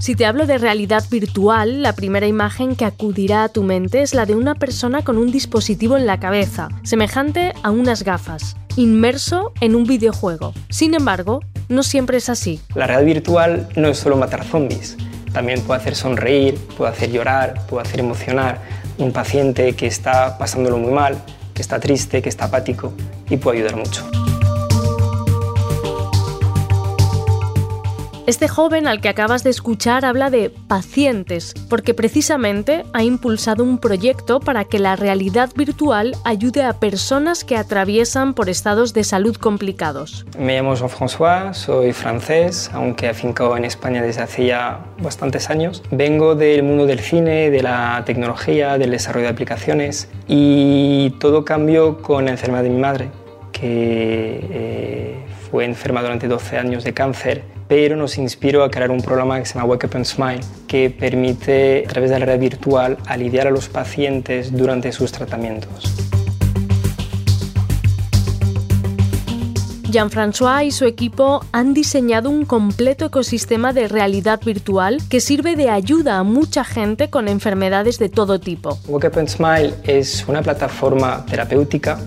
Si te hablo de realidad virtual, la primera imagen que acudirá a tu mente es la de una persona con un dispositivo en la cabeza, semejante a unas gafas, inmerso en un videojuego. Sin embargo, no siempre es así. La realidad virtual no es solo matar zombies, también puede hacer sonreír, puede hacer llorar, puede hacer emocionar un paciente que está pasándolo muy mal, que está triste, que está apático y puede ayudar mucho. Este joven al que acabas de escuchar habla de pacientes, porque precisamente ha impulsado un proyecto para que la realidad virtual ayude a personas que atraviesan por estados de salud complicados. Me llamo Jean-François, soy francés, aunque afincado en España desde hace ya bastantes años. Vengo del mundo del cine, de la tecnología, del desarrollo de aplicaciones y todo cambió con la enfermedad de mi madre, que eh, fue enferma durante 12 años de cáncer pero nos inspiró a crear un programa que se llama Wake Up and Smile, que permite, a través de la red virtual, aliviar a los pacientes durante sus tratamientos. Jean-François y su equipo han diseñado un completo ecosistema de realidad virtual que sirve de ayuda a mucha gente con enfermedades de todo tipo. Wake Up and Smile es una plataforma terapéutica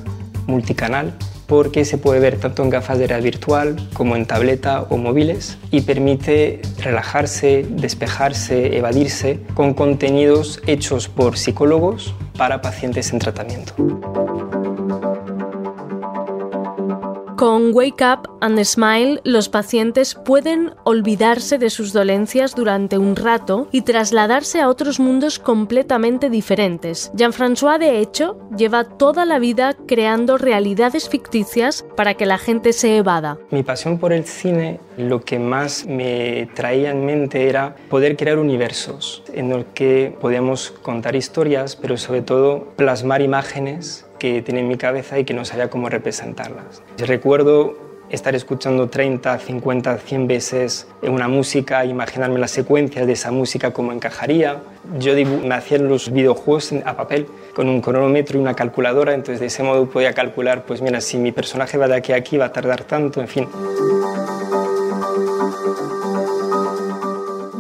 multicanal porque se puede ver tanto en gafas de realidad virtual como en tableta o móviles y permite relajarse, despejarse, evadirse con contenidos hechos por psicólogos para pacientes en tratamiento. Con Wake Up and Smile, los pacientes pueden olvidarse de sus dolencias durante un rato y trasladarse a otros mundos completamente diferentes. Jean-François, de hecho, lleva toda la vida creando realidades ficticias para que la gente se evada. Mi pasión por el cine, lo que más me traía en mente era poder crear universos en los que podíamos contar historias, pero sobre todo plasmar imágenes que tenía en mi cabeza y que no sabía cómo representarlas. Recuerdo estar escuchando 30, 50, 100 veces una música, imaginarme las secuencias de esa música, cómo encajaría. Yo me hacía los videojuegos a papel con un cronómetro y una calculadora, entonces de ese modo podía calcular, pues mira, si mi personaje va de aquí a aquí va a tardar tanto, en fin.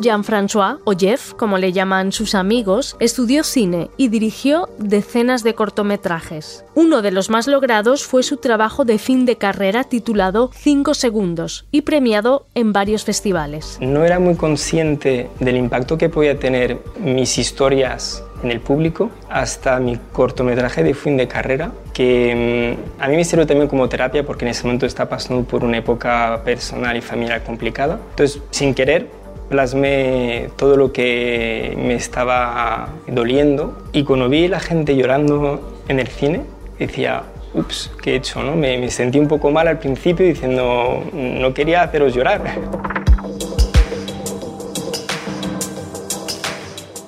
Jean-François, o Jeff, como le llaman sus amigos, estudió cine y dirigió decenas de cortometrajes. Uno de los más logrados fue su trabajo de fin de carrera titulado 5 segundos y premiado en varios festivales. No era muy consciente del impacto que podía tener mis historias en el público hasta mi cortometraje de fin de carrera, que mm, a mí me sirve también como terapia porque en ese momento estaba pasando por una época personal y familiar complicada. Entonces, sin querer, plasmé todo lo que me estaba doliendo y cuando vi a la gente llorando en el cine, decía, ups, ¿qué he hecho? No? Me, me sentí un poco mal al principio diciendo, no quería haceros llorar.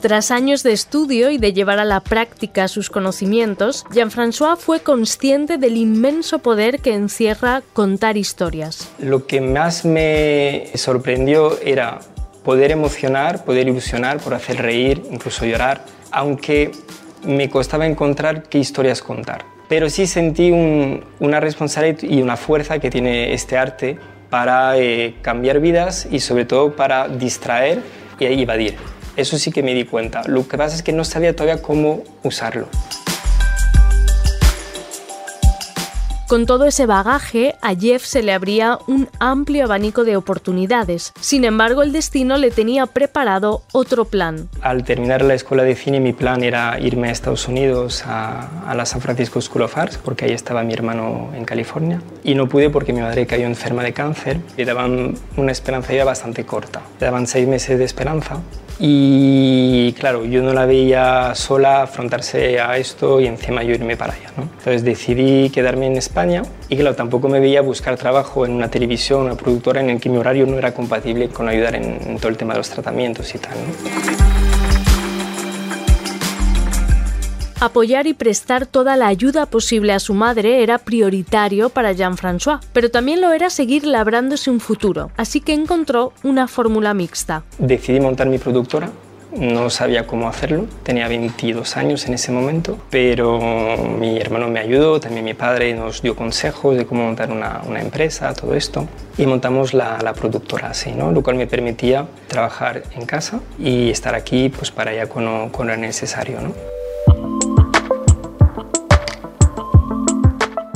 Tras años de estudio y de llevar a la práctica sus conocimientos, Jean-François fue consciente del inmenso poder que encierra contar historias. Lo que más me sorprendió era poder emocionar, poder ilusionar, por hacer reír, incluso llorar, aunque me costaba encontrar qué historias contar. Pero sí sentí una responsabilidad y una fuerza que tiene este arte para eh, cambiar vidas y sobre todo para distraer y evadir. Eso sí que me di cuenta. Lo que pasa es que no sabía todavía cómo usarlo. Con todo ese bagaje, a Jeff se le abría un amplio abanico de oportunidades. Sin embargo, el destino le tenía preparado otro plan. Al terminar la escuela de cine, mi plan era irme a Estados Unidos, a, la San Francisco School of Arts, porque ahí estaba mi hermano en California. Y no pude porque mi madre cayó enferma de cáncer. Le daban una esperanza ya bastante corta. Le daban seis meses de esperanza y claro, yo no la veía sola afrontarse a esto y encima yo irme para allá. ¿no? Entonces decidí quedarme en España y claro, tampoco me veía buscar trabajo en una televisión, una productora en el que mi horario no era compatible con ayudar en, todo el tema de los tratamientos y tal. Apoyar y prestar toda la ayuda posible a su madre era prioritario para Jean-François, pero también lo era seguir labrándose un futuro, así que encontró una fórmula mixta. Decidí montar mi productora no sabía cómo hacerlo, tenía 22 años en ese momento, pero mi hermano me ayudó, también mi padre nos dio consejos de cómo montar una, empresa, todo esto, y montamos la, productora así, lo cual me permitía trabajar en casa y estar aquí pues, para allá cuando, cuando era necesario. ¿no?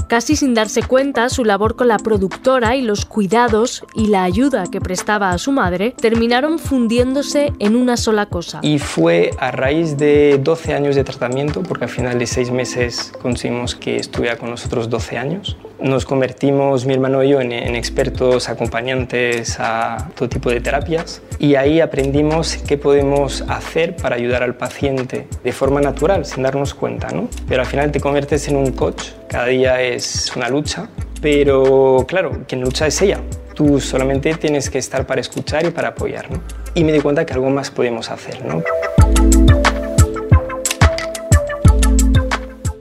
Casi sin darse cuenta, su labor con la productora y los cuidados y la ayuda que prestaba a su madre terminaron fundiéndose en una sola cosa. Y fue a raíz de 12 años de tratamiento, porque al final de 6 meses conseguimos que estuviera con nosotros 12 años. Nos convertimos, mi hermano y yo, en, expertos acompañantes a todo tipo de terapias y ahí aprendimos qué podemos hacer para ayudar al paciente de forma natural, sin darnos cuenta. ¿no? Pero al final te conviertes en un coach cada día es una lucha, pero claro, quien lucha es ella. Tú solamente tienes que estar para escuchar y para apoyar. Y me di cuenta que algo más podemos hacer. ¿no?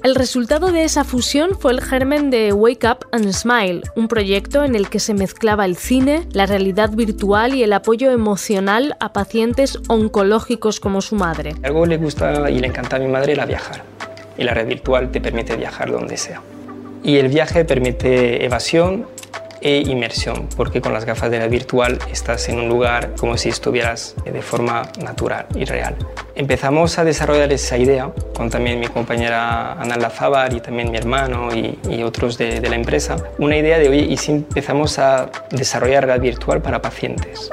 El resultado de esa fusión fue el germen de Wake Up and Smile, un proyecto en el que se mezclaba el cine, la realidad virtual y el apoyo emocional a pacientes oncológicos como su madre. Algo le gusta y le encanta a mi madre era viajar y la red virtual te permite viajar donde sea. Y el viaje permite evasión e inmersión, porque con las gafas de la virtual estás en un lugar como si estuvieras de forma natural y real. Empezamos a desarrollar esa idea con también mi compañera Ana Lazábar y también mi hermano y, otros de, la empresa, una idea de, oye, ¿y si empezamos a desarrollar realidad virtual para pacientes?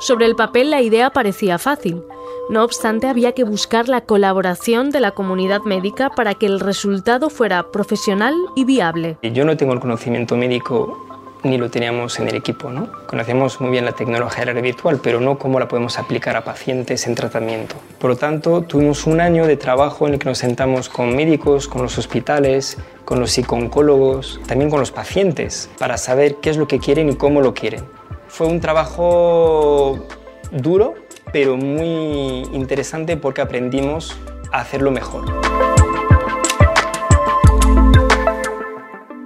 Sobre el papel la idea parecía fácil, no obstante, había que buscar la colaboración de la comunidad médica para que el resultado fuera profesional y viable. Yo no tengo el conocimiento médico ni lo teníamos en el equipo. ¿no? Conocemos muy bien la tecnología de la virtual, pero no cómo la podemos aplicar a pacientes en tratamiento. Por lo tanto, tuvimos un año de trabajo en el que nos sentamos con médicos, con los hospitales, con los psicólogos, también con los pacientes, para saber qué es lo que quieren y cómo lo quieren. Fue un trabajo duro, pero muy interesante porque aprendimos a hacerlo mejor.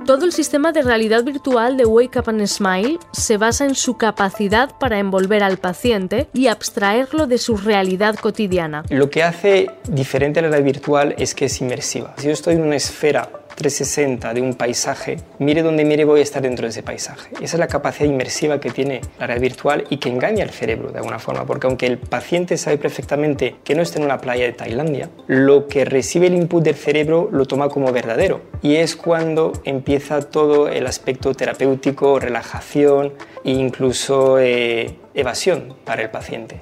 Todo el sistema de realidad virtual de Wake Up and Smile se basa en su capacidad para envolver al paciente y abstraerlo de su realidad cotidiana. Lo que hace diferente a la realidad virtual es que es inmersiva. Si yo estoy en una esfera 360 de un paisaje, mire donde mire voy a estar dentro de ese paisaje. Esa es la capacidad inmersiva que tiene la realidad virtual y que engaña al cerebro de alguna forma, porque aunque el paciente sabe perfectamente que no está en una playa de Tailandia, lo que recibe el input del cerebro lo toma como verdadero y es cuando empieza todo el aspecto terapéutico, relajación e incluso eh, evasión para el paciente.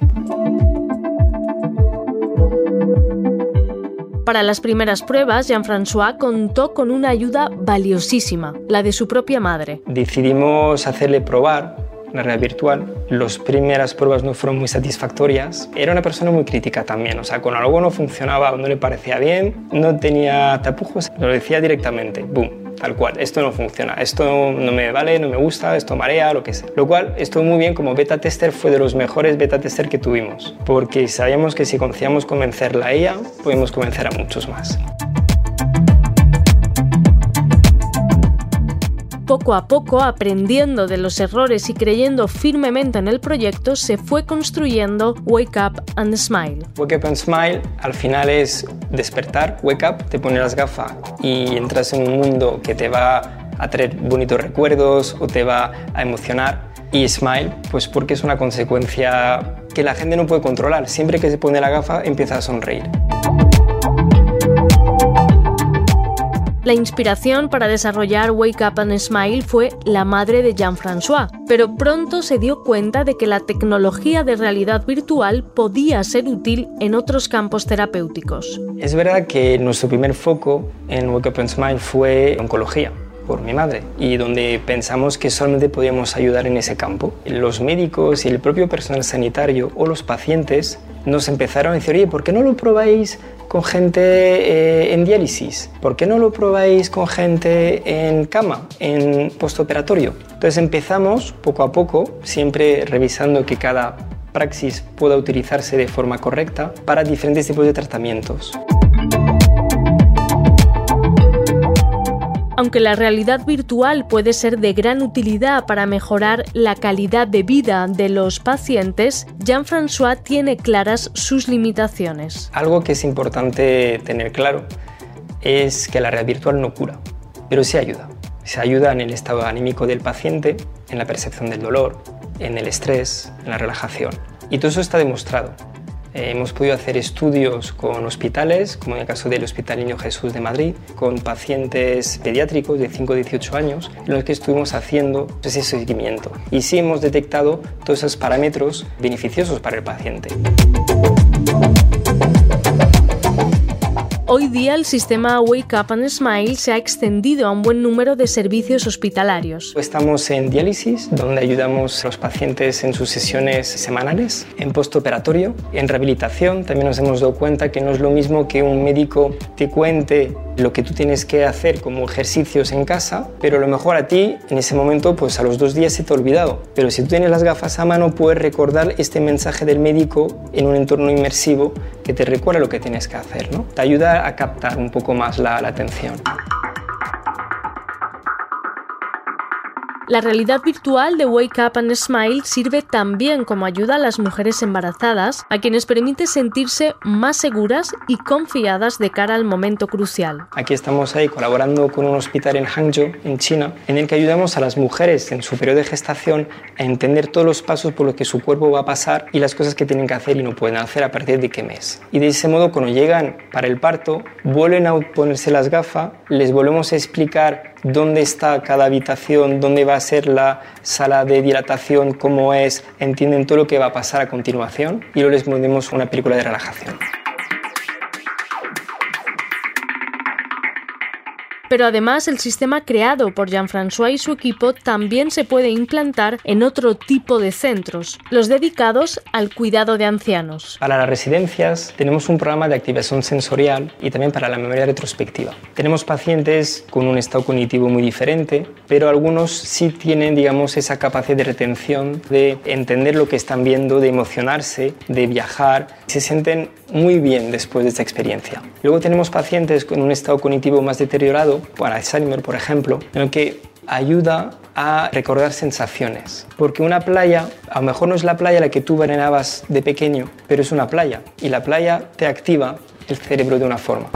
Para las primeras pruebas, Jean-François contó con una ayuda valiosísima, la de su propia madre. Decidimos hacerle probar la realidad virtual. Las primeras pruebas no fueron muy satisfactorias. Era una persona muy crítica también, o sea, con algo no funcionaba no le parecía bien, no tenía tapujos, lo decía directamente, boom, tal cual, esto no funciona, esto no me vale, no me gusta, esto marea, lo que sea. Lo cual estuvo muy bien, como beta tester fue de los mejores beta tester que tuvimos, porque sabíamos que si conseguíamos convencerla a ella, podemos convencer a muchos más. Poco a poco, aprendiendo de los errores y creyendo firmemente en el proyecto, se fue construyendo Wake Up and Smile. Wake Up and Smile al final es despertar, wake up, te pones las gafas y entras en un mundo que te va a traer bonitos recuerdos o te va a emocionar. Y smile, pues porque es una consecuencia que la gente no puede controlar. Siempre que se pone la gafa empieza a sonreír. La inspiración para desarrollar Wake Up and Smile fue la madre de Jean-François, pero pronto se dio cuenta de que la tecnología de realidad virtual podía ser útil en otros campos terapéuticos. Es verdad que nuestro primer foco en Wake Up and Smile fue oncología por mi madre y donde pensamos que solamente podíamos ayudar en ese campo. Los médicos y el propio personal sanitario o los pacientes nos empezaron a decir, oye, ¿por qué no lo probáis con gente eh, en diálisis? ¿Por qué no lo probáis con gente en cama, en postoperatorio? Entonces empezamos poco a poco, siempre revisando que cada praxis pueda utilizarse de forma correcta para diferentes tipos de tratamientos. Aunque la realidad virtual puede ser de gran utilidad para mejorar la calidad de vida de los pacientes, Jean-François tiene claras sus limitaciones. Algo que es importante tener claro es que la realidad virtual no cura, pero sí ayuda. Se ayuda en el estado anímico del paciente, en la percepción del dolor, en el estrés, en la relajación. Y todo eso está demostrado. Eh, hemos podido hacer estudios con hospitales, como en el caso del Hospital Niño Jesús de Madrid, con pacientes pediátricos de 5 a 18 años, en los que estuvimos haciendo ese seguimiento. Y sí hemos detectado todos esos parámetros beneficiosos para el paciente. Hoy día el sistema Wake Up and Smile se ha extendido a un buen número de servicios hospitalarios. Estamos en diálisis, donde ayudamos a los pacientes en sus sesiones semanales, en postoperatorio, en rehabilitación. También nos hemos dado cuenta que no es lo mismo que un médico te cuente lo que tú tienes que hacer como ejercicios en casa, pero a lo mejor a ti en ese momento, pues a los dos días se te ha olvidado. Pero si tú tienes las gafas a mano, puedes recordar este mensaje del médico en un entorno inmersivo que te recuerda lo que tienes que hacer, ¿no? Te ayuda a captar un poco más la, la atención. La realidad virtual de Wake Up and Smile sirve también como ayuda a las mujeres embarazadas, a quienes permite sentirse más seguras y confiadas de cara al momento crucial. Aquí estamos ahí colaborando con un hospital en Hangzhou, en China, en el que ayudamos a las mujeres en su periodo de gestación a entender todos los pasos por los que su cuerpo va a pasar y las cosas que tienen que hacer y no pueden hacer a partir de qué mes. Y de ese modo, cuando llegan para el parto, vuelven a ponerse las gafas, les volvemos a explicar dónde está cada habitación, dónde va a ser la sala de dilatación, cómo es, entienden todo lo que va a pasar a continuación y luego les ponemos una película de relajación. Pero además el sistema creado por Jean-François y su equipo también se puede implantar en otro tipo de centros, los dedicados al cuidado de ancianos. Para las residencias tenemos un programa de activación sensorial y también para la memoria retrospectiva. Tenemos pacientes con un estado cognitivo muy diferente, pero algunos sí tienen, digamos, esa capacidad de retención, de entender lo que están viendo, de emocionarse, de viajar. Se sienten muy bien después de esta experiencia. Luego tenemos pacientes con un estado cognitivo más deteriorado para Alzheimer, por ejemplo, en el que ayuda a recordar sensaciones. Porque una playa, a lo mejor no es la playa la que tú venerabas de pequeño, pero es una playa. Y la playa te activa el cerebro de una forma.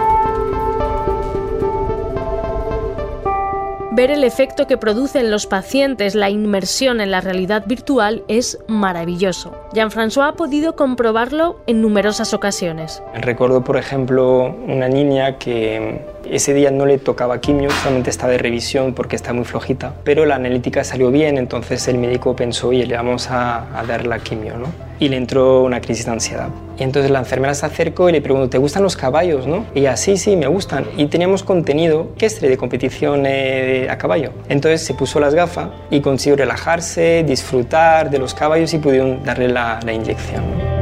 Ver el efecto que produce en los pacientes la inmersión en la realidad virtual es maravilloso. Jean-François ha podido comprobarlo en numerosas ocasiones. Recuerdo, por ejemplo, una niña que ese día no le tocaba quimio, solamente estaba de revisión porque está muy flojita, pero la analítica salió bien, entonces el médico pensó, oye, le vamos a, dar la quimio, ¿no? Y le entró una crisis de ansiedad. Y entonces la enfermera se acercó y le preguntó, ¿te gustan los caballos, no? Y ella, sí, me gustan. Y teníamos contenido equestre de competición a caballo. Entonces se puso las gafas y consiguió relajarse, disfrutar de los caballos y pudieron darle la inyección.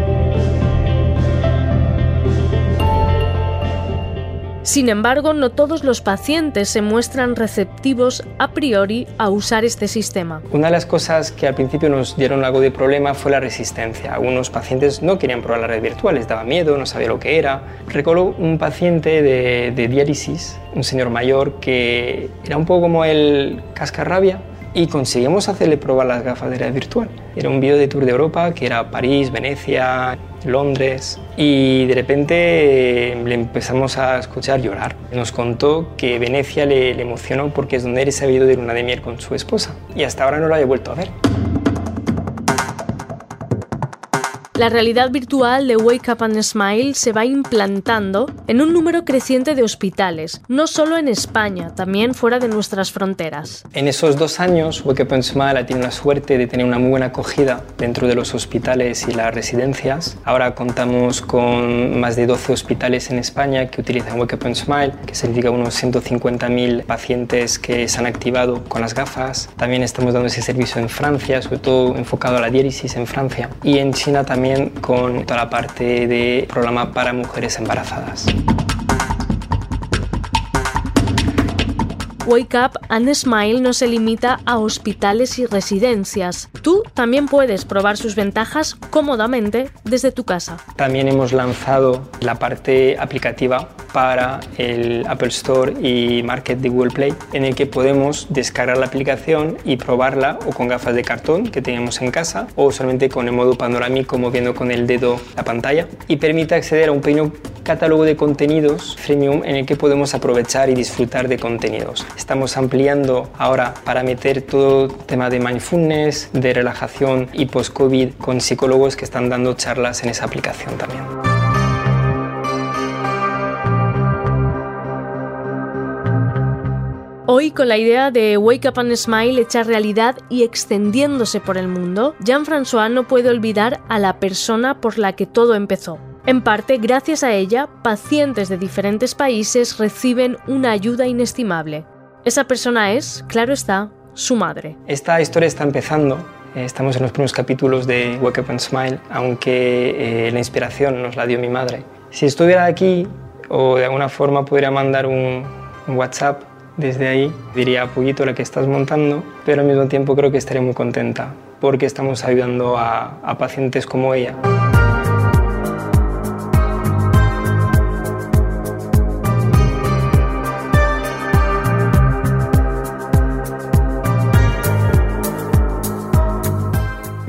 Sin embargo, no todos los pacientes se muestran receptivos a priori a usar este sistema. Una de las cosas que al principio nos dieron algo de problema fue la resistencia. Algunos pacientes no querían probar la red virtual, les daba miedo, no sabía lo que era. Recuerdo un paciente de, de diálisis, un señor mayor que era un poco como el cascarrabia, y conseguimos hacerle probar las gafas de realidad virtual. Era un vídeo de Tour de Europa que era París, Venecia, Londres y de repente le empezamos a escuchar llorar. Nos contó que Venecia le, le emocionó porque es donde él se había ido de luna de miel con su esposa y hasta ahora no lo había vuelto a ver. La realidad virtual de Wake Up and Smile se va implantando en un número creciente de hospitales, no solo en España, también fuera de nuestras fronteras. En esos dos años, Wake Up and Smile ha tenido la suerte de tener una muy buena acogida dentro de los hospitales y las residencias. Ahora contamos con más de 12 hospitales en España que utilizan Wake Up and Smile, que significa unos 150.000 pacientes que se han activado con las gafas. También estamos dando ese servicio en Francia, sobre todo enfocado a la diálisis en Francia. Y en China también con toda la parte de programa para mujeres embarazadas. Wake Up and Smile no se limita a hospitales y residencias. Tú también puedes probar sus ventajas cómodamente desde tu casa. También hemos lanzado la parte aplicativa para el Apple Store y Market de Google Play, en el que podemos descargar la aplicación y probarla o con gafas de cartón que tenemos en casa o solamente con el modo panorámico moviendo con el dedo la pantalla y permite acceder a un pequeño catálogo de contenidos freemium en el que podemos aprovechar y disfrutar de contenidos. Estamos ampliando ahora para meter todo tema de mindfulness, de relajación y post-COVID con psicólogos que están dando charlas en esa aplicación también. Hoy, con la idea de Wake Up and Smile hecha realidad y extendiéndose por el mundo, Jean-François no puede olvidar a la persona por la que todo empezó. En parte, gracias a ella, pacientes de diferentes países reciben una ayuda inestimable. Esa persona es, claro está, su madre. Esta historia está empezando. Eh, estamos en los primeros capítulos de Wake Up and Smile, aunque eh, la inspiración nos la dio mi madre. Si estuviera aquí o de alguna forma pudiera mandar un, WhatsApp desde ahí diría, Pullito, la que estás montando, pero al mismo tiempo creo que estaré muy contenta porque estamos ayudando a pacientes como ella.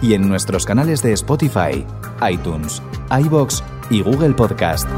y en nuestros canales de Spotify, iTunes, iBox y Google Podcast.